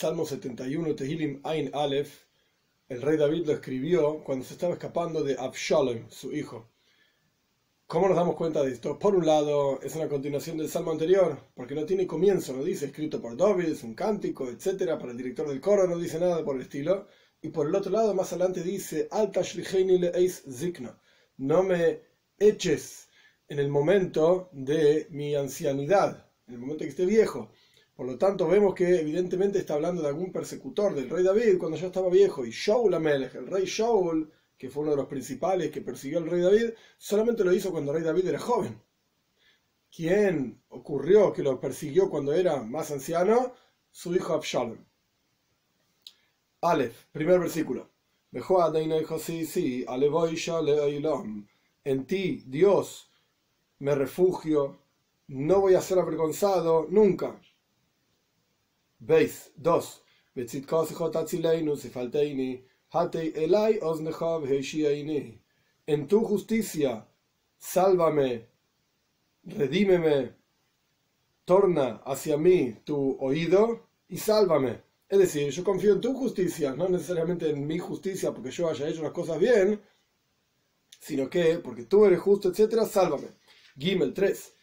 Salmo 71, Tehilim Ain Aleph, el rey David lo escribió cuando se estaba escapando de Absalom, su hijo. ¿Cómo nos damos cuenta de esto? Por un lado, es una continuación del salmo anterior, porque no tiene comienzo, no dice escrito por David, es un cántico, etcétera, para el director del coro no dice nada por el estilo. Y por el otro lado, más adelante dice, Alta le eis zikna, no me eches en el momento de mi ancianidad, en el momento que esté viejo. Por lo tanto, vemos que evidentemente está hablando de algún persecutor del rey David cuando ya estaba viejo. Y Shaul Amelech, el rey Shaul, que fue uno de los principales que persiguió al rey David, solamente lo hizo cuando el rey David era joven. ¿Quién ocurrió que lo persiguió cuando era más anciano? Su hijo Absalom. Aleph, primer versículo. En ti, Dios, me refugio, no voy a ser avergonzado nunca. Veis, dos. En tu justicia, sálvame, redímeme, torna hacia mí tu oído y sálvame. Es decir, yo confío en tu justicia, no necesariamente en mi justicia porque yo haya hecho las cosas bien, sino que porque tú eres justo, etc., sálvame. Gimel 3.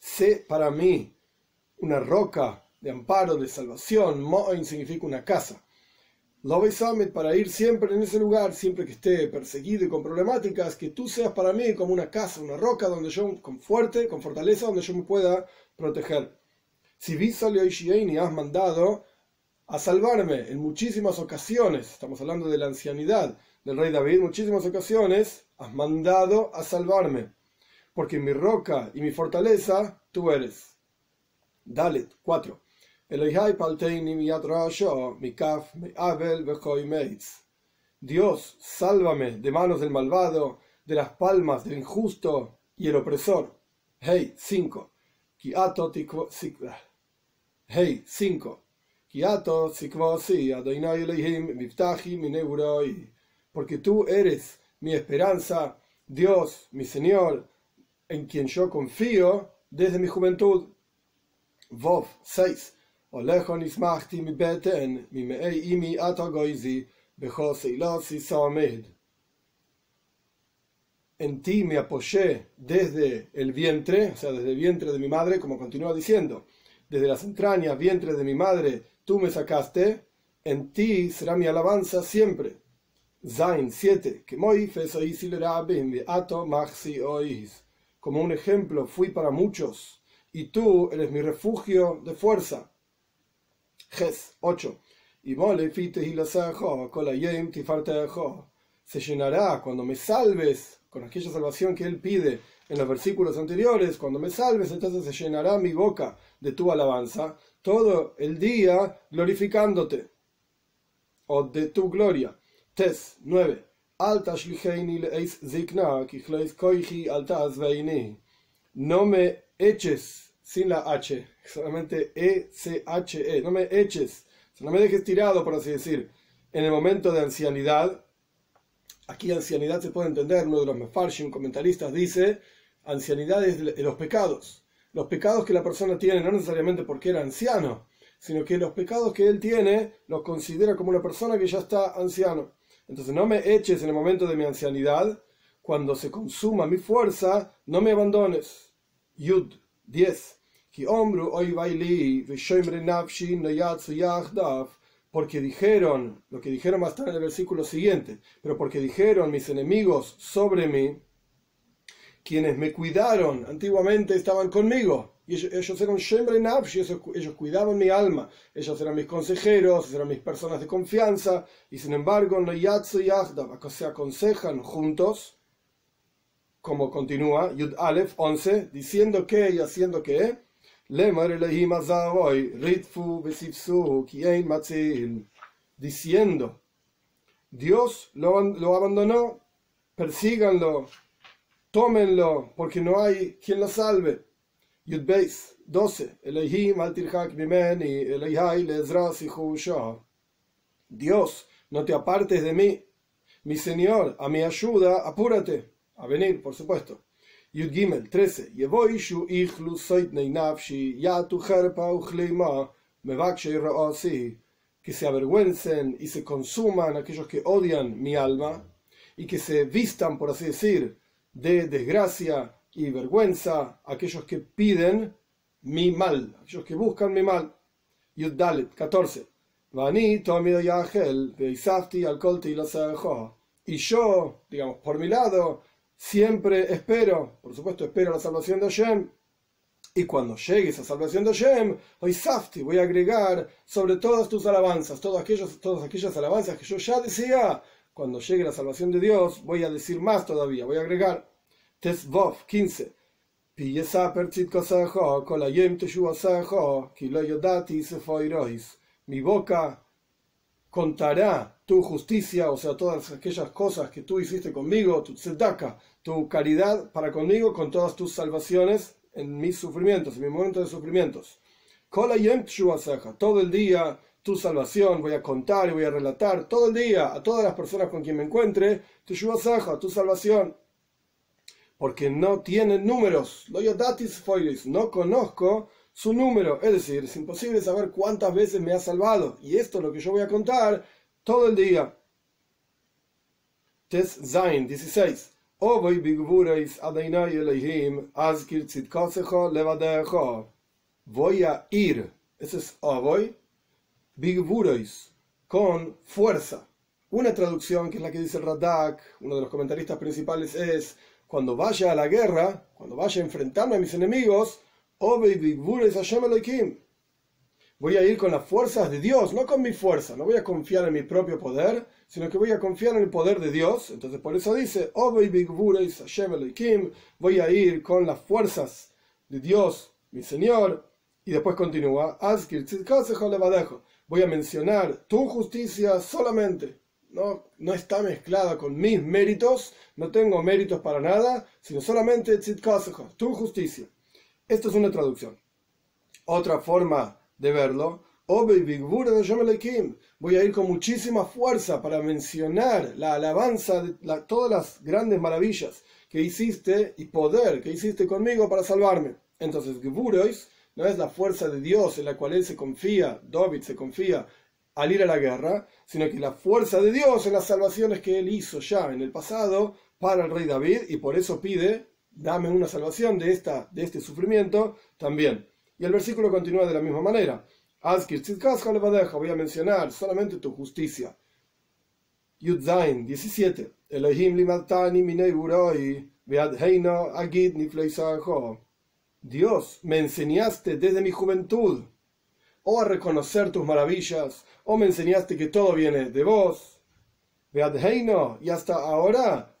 Sé para mí una roca de amparo, de salvación. Mo'in significa una casa. Love Summit para ir siempre en ese lugar, siempre que esté perseguido y con problemáticas, que tú seas para mí como una casa, una roca donde yo, con fuerte, con fortaleza, donde yo me pueda proteger. Si y has mandado a salvarme en muchísimas ocasiones, estamos hablando de la ancianidad del rey David, muchísimas ocasiones has mandado a salvarme, porque mi roca y mi fortaleza tú eres. Dalet 4. Dios, sálvame de manos del malvado, de las palmas del injusto y el opresor. Hey, 5. Hey, 5. Porque tú eres mi esperanza, Dios, mi Señor, en quien yo confío desde mi juventud. Vov 6. En ti me apoyé desde el vientre, o sea, desde el vientre de mi madre, como continúa diciendo, desde las entrañas, vientre de mi madre, tú me sacaste, en ti será mi alabanza siempre. Zain 7. Como un ejemplo fui para muchos, y tú eres mi refugio de fuerza. Ges 8. Se llenará cuando me salves con aquella salvación que él pide en los versículos anteriores, cuando me salves, entonces se llenará mi boca de tu alabanza todo el día glorificándote o de tu gloria. Tes 9. No me eches sin la H, solamente E-C-H-E, no me eches, no me dejes tirado, por así decir, en el momento de ancianidad. Aquí ancianidad se puede entender, uno de los Mefarshim comentaristas dice, ancianidad es de los pecados. Los pecados que la persona tiene, no necesariamente porque era anciano, sino que los pecados que él tiene los considera como una persona que ya está anciano. Entonces no me eches en el momento de mi ancianidad, cuando se consuma mi fuerza, no me abandones. Yud 10. Porque dijeron, lo que dijeron más tarde en el versículo siguiente, pero porque dijeron mis enemigos sobre mí, quienes me cuidaron antiguamente estaban conmigo. Y ellos, eran Shemre Nafshi, ellos, ellos cuidaban mi alma, ellos eran mis consejeros, eran mis personas de confianza, y sin embargo, no se aconsejan juntos, como continúa Yud Aleph 11, diciendo que y haciendo que, diciendo, Dios lo, lo abandonó, persíganlo, tómenlo, porque no hay quien lo salve. Yudbeis 12. Dios, no te apartes de mí, mi Señor, a mi ayuda, apúrate a venir, por supuesto. Yud Gimel 13. Yevoishu ichlu soitnei nafshi, yatu herpa uchleima, mevakshe raasi. Que se avergüencen y se consuman aquellos que odian mi alma y que se vistan, por así decir, de desgracia y vergüenza aquellos que piden mi mal, aquellos que buscan mi mal. Yud Dalet 14. Y yo, digamos, por mi lado, siempre espero, por supuesto, espero la salvación de Hashem. Y cuando llegue esa salvación de Hashem, hoy Safti, voy a agregar sobre todas tus alabanzas, todas aquellas, todas aquellas alabanzas que yo ya decía. Cuando llegue la salvación de Dios, voy a decir más todavía, voy a agregar. Tesvov 15. Mi boca contará tu justicia, o sea, todas aquellas cosas que tú hiciste conmigo, tu tzedaka, tu caridad para conmigo, con todas tus salvaciones en mis sufrimientos, en mi momento de sufrimientos. Todo el día tu salvación voy a contar y voy a relatar todo el día a todas las personas con quien me encuentre, tu tu salvación. Porque no tienen números. No conozco su número. Es decir, es imposible saber cuántas veces me ha salvado. Y esto es lo que yo voy a contar todo el día. Tes Zain 16. Voy a ir. Ese es Ovoy. Bigvurois. Con fuerza. Una traducción que es la que dice el Radak, uno de los comentaristas principales, es cuando vaya a la guerra, cuando vaya a enfrentarme a mis enemigos, Voy a ir con las fuerzas de Dios, no con mi fuerza. No voy a confiar en mi propio poder, sino que voy a confiar en el poder de Dios. Entonces por eso dice, voy a ir con las fuerzas de Dios, mi Señor. Y después continúa, voy a mencionar tu justicia solamente. No, no está mezclada con mis méritos, no tengo méritos para nada, sino solamente tu justicia. Esto es una traducción. Otra forma de verlo, voy a ir con muchísima fuerza para mencionar la alabanza de todas las grandes maravillas que hiciste y poder que hiciste conmigo para salvarme. Entonces, Gvurois no es la fuerza de Dios en la cual él se confía, David se confía al ir a la guerra, sino que la fuerza de Dios en las salvaciones que él hizo ya en el pasado para el rey David y por eso pide dame una salvación de, esta, de este sufrimiento también. Y el versículo continúa de la misma manera. Voy a mencionar solamente tu justicia. Yudzain 17. Dios, me enseñaste desde mi juventud o a reconocer tus maravillas, o me enseñaste que todo viene de vos. Y hasta ahora,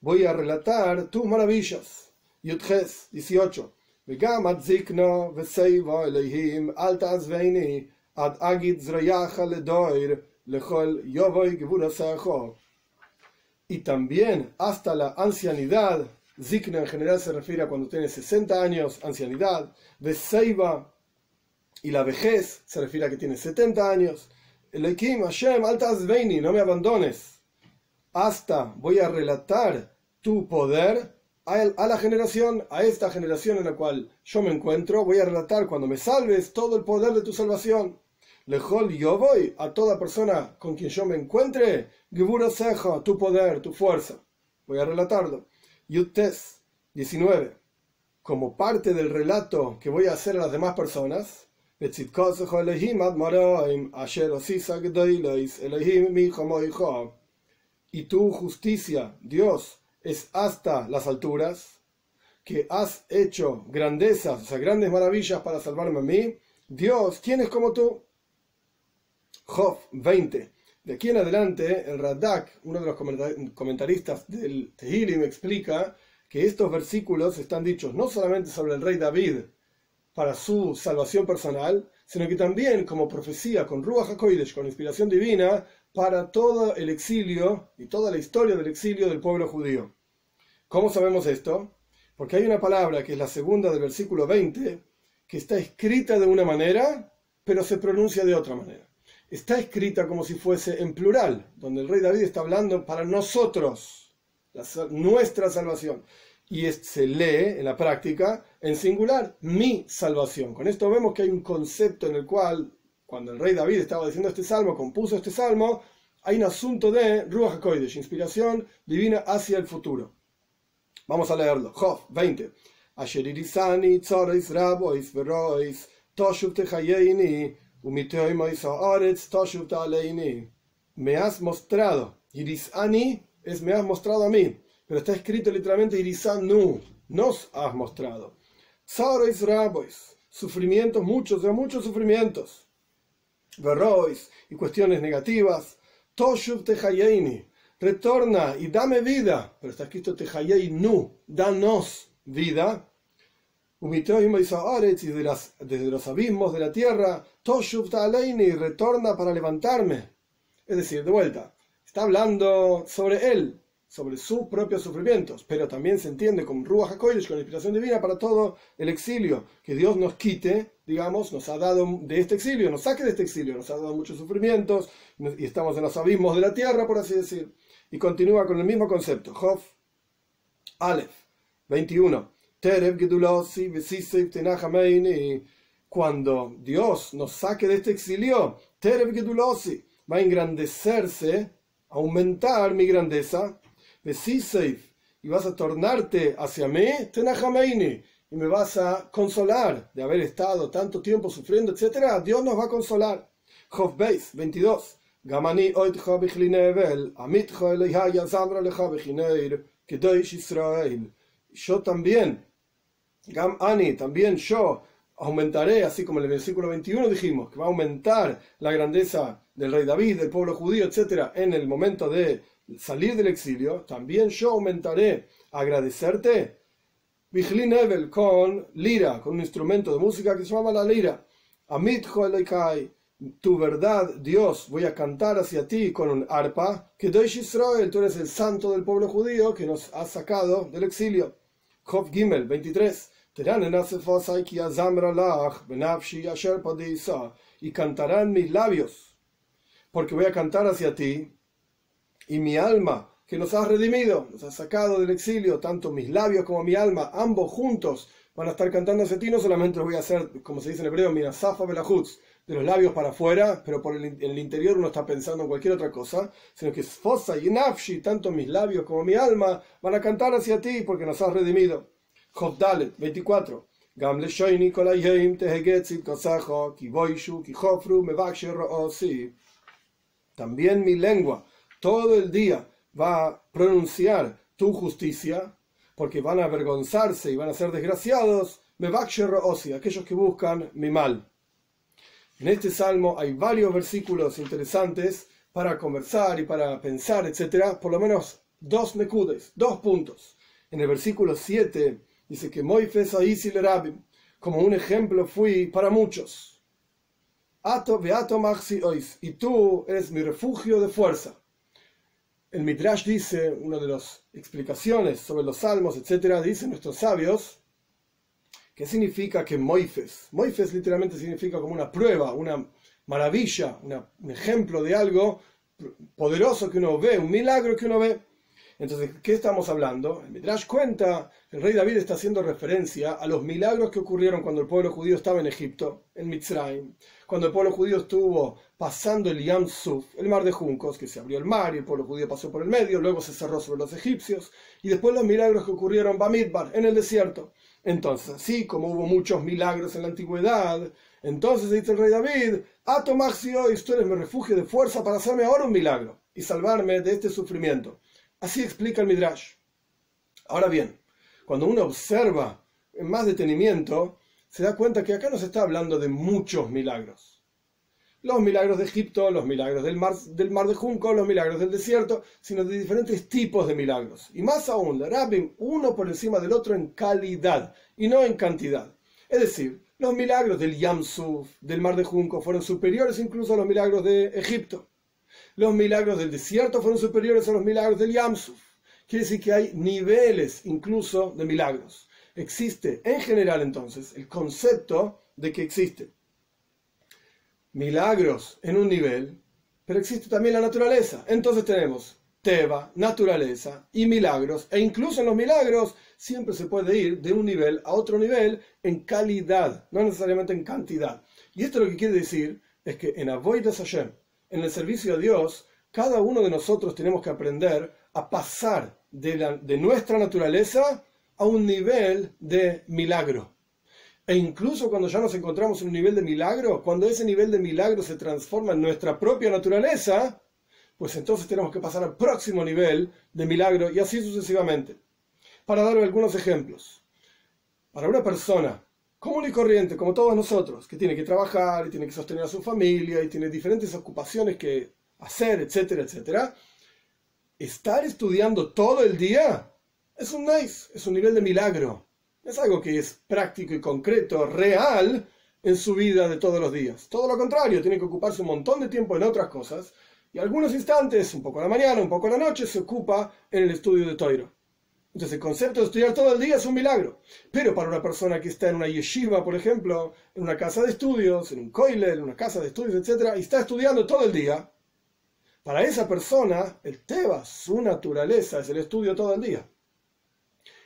voy a relatar tus maravillas. Yudges 18. וגם עד זקנו וסייבו אלוהים אל תעזבני עד אגיד זרייך לדויר לכל יובוי גבול הסרחו. Y también hasta la ancianidad, Zikna en general se refiere a cuando tiene 60 años, ancianidad, Veseiva y la vejez se refiere a que tiene 70 años. Elohim, Hashem, altas veini, no me abandones. Hasta voy a relatar tu poder a, la generación, a esta generación en la cual yo me encuentro, voy a relatar cuando me salves todo el poder de tu salvación. Lejol yo voy a toda persona con quien yo me encuentre, Gibura Seja, tu poder, tu fuerza. Voy a relatarlo. Yutes 19. Como parte del relato que voy a hacer a las demás personas, y tu justicia, Dios, es hasta las alturas, que has hecho grandezas, o grandes maravillas para salvarme a mí. Dios, ¿quién es como tú? Job 20. De aquí en adelante, el Radak, uno de los comentaristas del me explica que estos versículos están dichos no solamente sobre el rey David para su salvación personal, sino que también como profecía con Ruach HaKodesh, con inspiración divina, para todo el exilio y toda la historia del exilio del pueblo judío. ¿Cómo sabemos esto? Porque hay una palabra que es la segunda del versículo 20 que está escrita de una manera, pero se pronuncia de otra manera. Está escrita como si fuese en plural, donde el rey David está hablando para nosotros, nuestra salvación. Y se lee en la práctica en singular, mi salvación. Con esto vemos que hay un concepto en el cual, cuando el rey David estaba diciendo este salmo, compuso este salmo, hay un asunto de Ruach HaKodesh, inspiración divina hacia el futuro. Vamos a leerlo. Job 20. Me has mostrado. Irisani es me has mostrado a mí. Pero está escrito literalmente Irisanu. Nos has mostrado. Tzarois rabois. Sufrimientos, muchos, de muchos sufrimientos. Verrois y cuestiones negativas Toshuv Tehayeini, retorna y dame vida. Pero está escrito nu, danos vida. Y desde, las, desde los abismos de la tierra, Toshuv Ta'aleini, retorna para levantarme. Es decir, de vuelta, está hablando sobre él, sobre sus propios sufrimientos, pero también se entiende como Ruach HaKodesh, con la inspiración divina para todo el exilio, que Dios nos quite, digamos, nos ha dado de este exilio, nos saque de este exilio, nos ha dado muchos sufrimientos, y estamos en los abismos de la tierra, por así decir. Y continúa con el mismo concepto, Jof, Aleph, 21. Cuando Dios nos saque de este exilio, Terev Gedulosi va a engrandecerse, aumentar mi grandeza, y vas a tornarte hacia mí, y me vas a consolar de haber estado tanto tiempo sufriendo, etc. Dios nos va a consolar. Job 22. Gamani Yo también, Gamani, también yo aumentaré, así como en el versículo 21 dijimos, que va a aumentar la grandeza del rey David, del pueblo judío, etc., en el momento de salir del exilio, también yo aumentaré agradecerte. Vigilin Evel con lira, con un instrumento de música que se llama la lira. Amitjo Eleikai, tu verdad, Dios, voy a cantar hacia ti con un arpa. Que Israel, tú eres el santo del pueblo judío que nos ha sacado del exilio. Job Gimel 23. Y cantarán mis labios, porque voy a cantar hacia ti y mi alma, que nos has redimido, nos has sacado del exilio, tanto mis labios como mi alma, ambos juntos van a estar cantando hacia ti, no solamente voy a hacer, como se dice en hebreo, mira, Safa Belahutz, de los labios para afuera, pero por el, interior uno está pensando en cualquier otra cosa, sino que Fosa y Nafshi, tanto mis labios como mi alma, van a cantar hacia ti porque nos has redimido. Job 24. También mi lengua todo el día va a pronunciar tu justicia, porque van a avergonzarse y van a ser desgraciados, osi, aquellos que buscan mi mal. En este salmo hay varios versículos interesantes para conversar y para pensar, etc. Por lo menos dos nekudes, dos puntos. En el versículo 7 dice que Moifes Rabim, como un ejemplo fui para muchos. Ato beato maxi ois, y tú eres mi refugio de fuerza. El Midrash dice, una de las explicaciones sobre los salmos, etcétera, dice nuestros sabios, que significa que Moifes, Moifes literalmente significa como una prueba, una maravilla, un ejemplo de algo poderoso que uno ve, un milagro que uno ve. Entonces, ¿qué estamos hablando? El Midrash cuenta, el rey David está haciendo referencia a los milagros que ocurrieron cuando el pueblo judío estaba en Egipto, en Mitzrayim, cuando el pueblo judío estuvo pasando el Yam Suf, el mar de juncos, que se abrió el mar y el pueblo judío pasó por el medio, luego se cerró sobre los egipcios, y después los milagros que ocurrieron Bamidbar, en el desierto. Entonces, así como hubo muchos milagros en la antigüedad, entonces dice el rey David, Atomaxio, y tú eres mi refugio de fuerza para hacerme ahora un milagro y salvarme de este sufrimiento. Así explica el Midrash. Ahora bien, cuando uno observa en más detenimiento, se da cuenta que acá no se está hablando de muchos milagros. Los milagros de Egipto, los milagros del mar, del mar de Junco, los milagros del desierto, sino de diferentes tipos de milagros. Y más aún, Rabim, uno por encima del otro en calidad y no en cantidad. Es decir, los milagros del Yamsuf, del mar de Junco, fueron superiores incluso a los milagros de Egipto. Los milagros del desierto fueron superiores a los milagros del Yamsuf. Quiere decir que hay niveles incluso de milagros. Existe en general entonces el concepto de que existe milagros en un nivel, pero existe también la naturaleza. Entonces tenemos Teba, naturaleza y milagros, e incluso en los milagros siempre se puede ir de un nivel a otro nivel en calidad, no necesariamente en cantidad. Y esto lo que quiere decir es que en Avoidas Hashem, en el servicio a Dios, cada uno de nosotros tenemos que aprender a pasar de, nuestra naturaleza a un nivel de milagro. E incluso cuando ya nos encontramos en un nivel de milagro, cuando ese nivel de milagro se transforma en nuestra propia naturaleza, pues entonces tenemos que pasar al próximo nivel de milagro y así sucesivamente. Para dar algunos ejemplos. Para una persona común y corriente, como todos nosotros, que tiene que trabajar y tiene que sostener a su familia y tiene diferentes ocupaciones que hacer, etcétera, etcétera, estar estudiando todo el día es un nice, es un nivel de milagro. Es algo que es práctico y concreto, real en su vida de todos los días. Todo lo contrario, tiene que ocuparse un montón de tiempo en otras cosas y algunos instantes, un poco a la mañana, un poco a la noche, se ocupa en el estudio de Toiro. Entonces el concepto de estudiar todo el día es un milagro. Pero para una persona que está en una yeshiva, por ejemplo, en una casa de estudios, en un koilel, en una casa de estudios, etc., y está estudiando todo el día, para esa persona, el Teba, su naturaleza, es el estudio todo el día.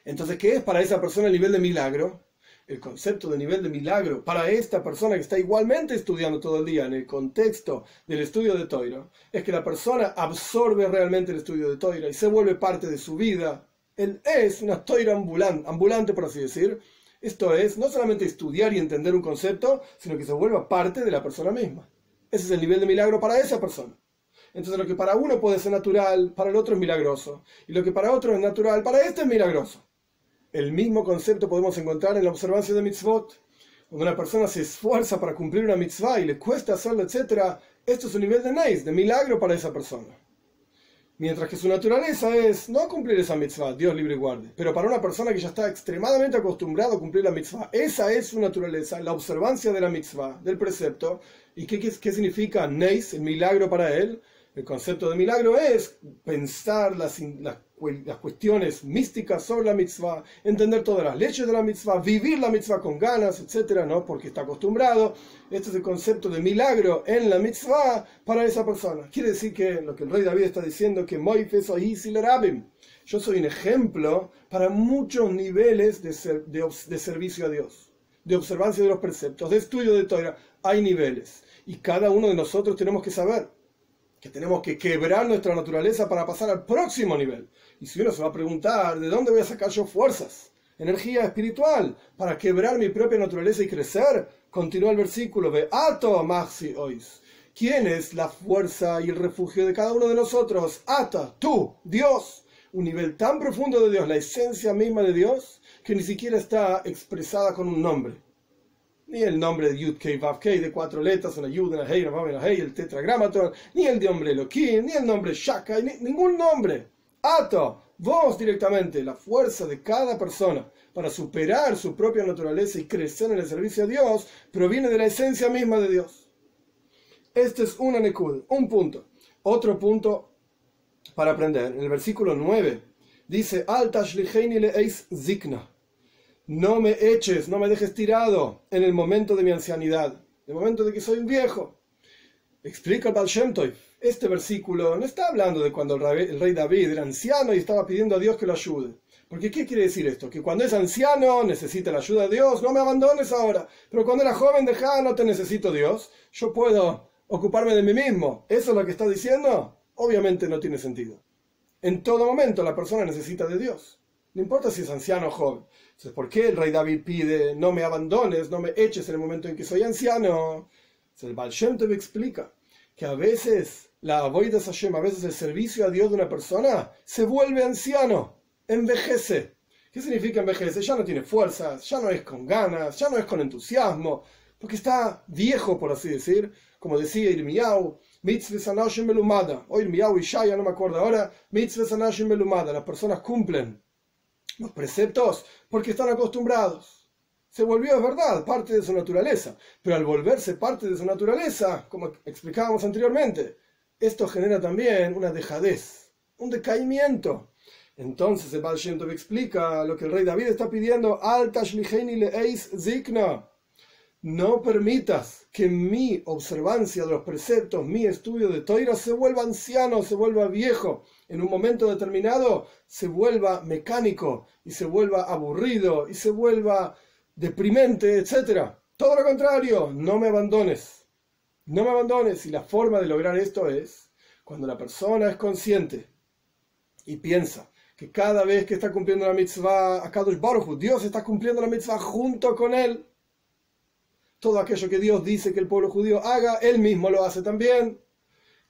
Entonces, ¿qué es para esa persona el nivel de milagro? el concepto de nivel de milagro para esta persona que está igualmente estudiando todo el día en el contexto del estudio de Toira, es que la persona absorbe realmente el estudio de Toira y se vuelve parte de su vida. Él es una Toira ambulante, ambulante, por así decir. Esto es no solamente estudiar y entender un concepto, sino que se vuelva parte de la persona misma. Ese es el nivel de milagro para esa persona. Entonces lo que para uno puede ser natural, para el otro es milagroso. Y lo que para otro es natural, para este es milagroso. El mismo concepto podemos encontrar en la observancia de mitzvot. Cuando una persona se esfuerza para cumplir una mitzvah y le cuesta hacerlo, etc., esto es un nivel de nice, de milagro para esa persona. Mientras que su naturaleza es no cumplir esa mitzvah, Dios libre y guarde. Pero para una persona que ya está extremadamente acostumbrado a cumplir la mitzvah, esa es su naturaleza, la observancia de la mitzvah, del precepto. ¿Y qué, qué, significa neis, el milagro para él? El concepto de milagro es pensar las, las las cuestiones místicas sobre la mitzvah, entender todas las leyes de la mitzvah, vivir la mitzvah con ganas, etcétera, ¿no? Porque está acostumbrado. Este es el concepto de milagro en la mitzvah para esa persona. Quiere decir que lo que el rey David está diciendo que Yo soy un ejemplo para muchos niveles de, de, servicio a Dios, de observancia de los preceptos, de estudio de Torah. Hay niveles. Y cada uno de nosotros tenemos que saber que tenemos que quebrar nuestra naturaleza para pasar al próximo nivel. Y si uno se va a preguntar, ¿de dónde voy a sacar yo fuerzas? Energía espiritual para quebrar mi propia naturaleza y crecer. Continúa el versículo, ve ato maxi ois. ¿Quién es la fuerza y el refugio de cada uno de nosotros? Ata, tú, Dios. Un nivel tan profundo de Dios, la esencia misma de Dios, que ni siquiera está expresada con un nombre ni el nombre de Yud Kei Vav Kei de cuatro letras, una Yud, una Hei, una Vav, una Hei, el tetragramaton, ni el nombre Elohim, ni el nombre Shaka, ni, ningún nombre. Ato, vos directamente, la fuerza de cada persona para superar su propia naturaleza y crecer en el servicio a Dios, proviene de la esencia misma de Dios. Este es una nekud, un punto. Otro punto para aprender, en el versículo 9, dice, Altash le eis zikna no me eches, no me dejes tirado en el momento de mi ancianidad, en el momento de que soy un viejo. Explica el Baal Este versículo no está hablando de cuando el rey David era anciano y estaba pidiendo a Dios que lo ayude. Porque ¿qué quiere decir esto? Que cuando es anciano necesita la ayuda de Dios, no me abandones ahora. Pero cuando era joven, deja, no te necesito Dios. Yo puedo ocuparme de mí mismo. ¿Eso es lo que está diciendo? Obviamente no tiene sentido. En todo momento la persona necesita de Dios. No importa si es anciano o joven. Entonces, ¿por qué el rey David pide no me abandones, no me eches en el momento en que soy anciano? el Baal Shem Tov explica que a veces la de Hashem, a veces el servicio a Dios de una persona se vuelve anciano, envejece. ¿Qué significa envejece? Ya no tiene fuerzas, ya no es con ganas, ya no es con entusiasmo, porque está viejo, por así decir, como decía Irmiyahu, mitzvah melumada, o Irmiyahu y Shaya, no me acuerdo ahora, mitzvah melumada, las personas cumplen los preceptos porque están acostumbrados. Se volvió, es verdad, parte de su naturaleza, pero al volverse parte de su naturaleza, como explicábamos anteriormente, esto genera también una dejadez, un decaimiento. Entonces el Baal explica lo que el rey David está pidiendo, Alta le eis zikna. No permitas que mi observancia de los preceptos, mi estudio de Toira se vuelva anciano, se vuelva viejo, en un momento determinado se vuelva mecánico y se vuelva aburrido y se vuelva deprimente, etc. Todo lo contrario, no me abandones. No me abandones. Y la forma de lograr esto es cuando la persona es consciente y piensa que cada vez que está cumpliendo la mitzvah a Kadosh Baruch Dios está cumpliendo la mitzvah junto con él. Todo aquello que Dios dice que el pueblo judío haga, él mismo lo hace también.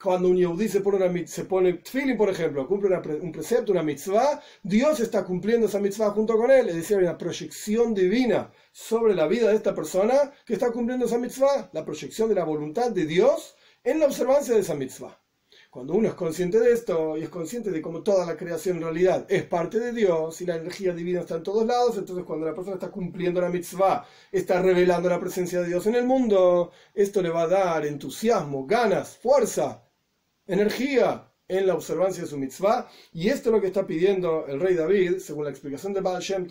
Cuando un yehudí se pone, una, se pone tfilin, por ejemplo, cumple un precepto, una mitzvah, Dios está cumpliendo esa mitzvah junto con él. Es decir, hay una proyección divina sobre la vida de esta persona que está cumpliendo esa mitzvah, la proyección de la voluntad de Dios en la observancia de esa mitzvah. Cuando uno es consciente de esto y es consciente de cómo toda la creación en realidad es parte de Dios y la energía divina está en todos lados, entonces cuando la persona está cumpliendo la mitzvah, está revelando la presencia de Dios en el mundo, esto le va a dar entusiasmo, ganas, fuerza, energía en la observancia de su mitzvah. Y esto es lo que está pidiendo el rey David, según la explicación de Baal Shem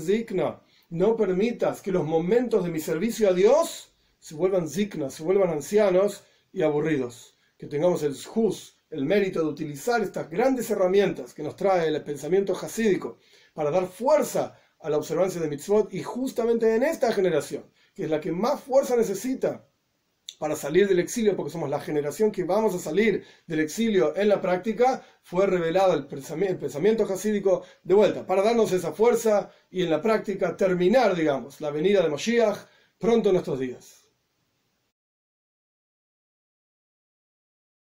zikna. No permitas que los momentos de mi servicio a Dios se vuelvan zikna, se vuelvan ancianos y aburridos. Que tengamos el el mérito de utilizar estas grandes herramientas que nos trae el pensamiento hasídico para dar fuerza a la observancia de mitzvot y justamente en esta generación, que es la que más fuerza necesita para salir del exilio, porque somos la generación que vamos a salir del exilio en la práctica, fue revelado el pensamiento hasídico de vuelta, para darnos esa fuerza y en la práctica terminar, digamos, la venida de Moshiach pronto en nuestros días.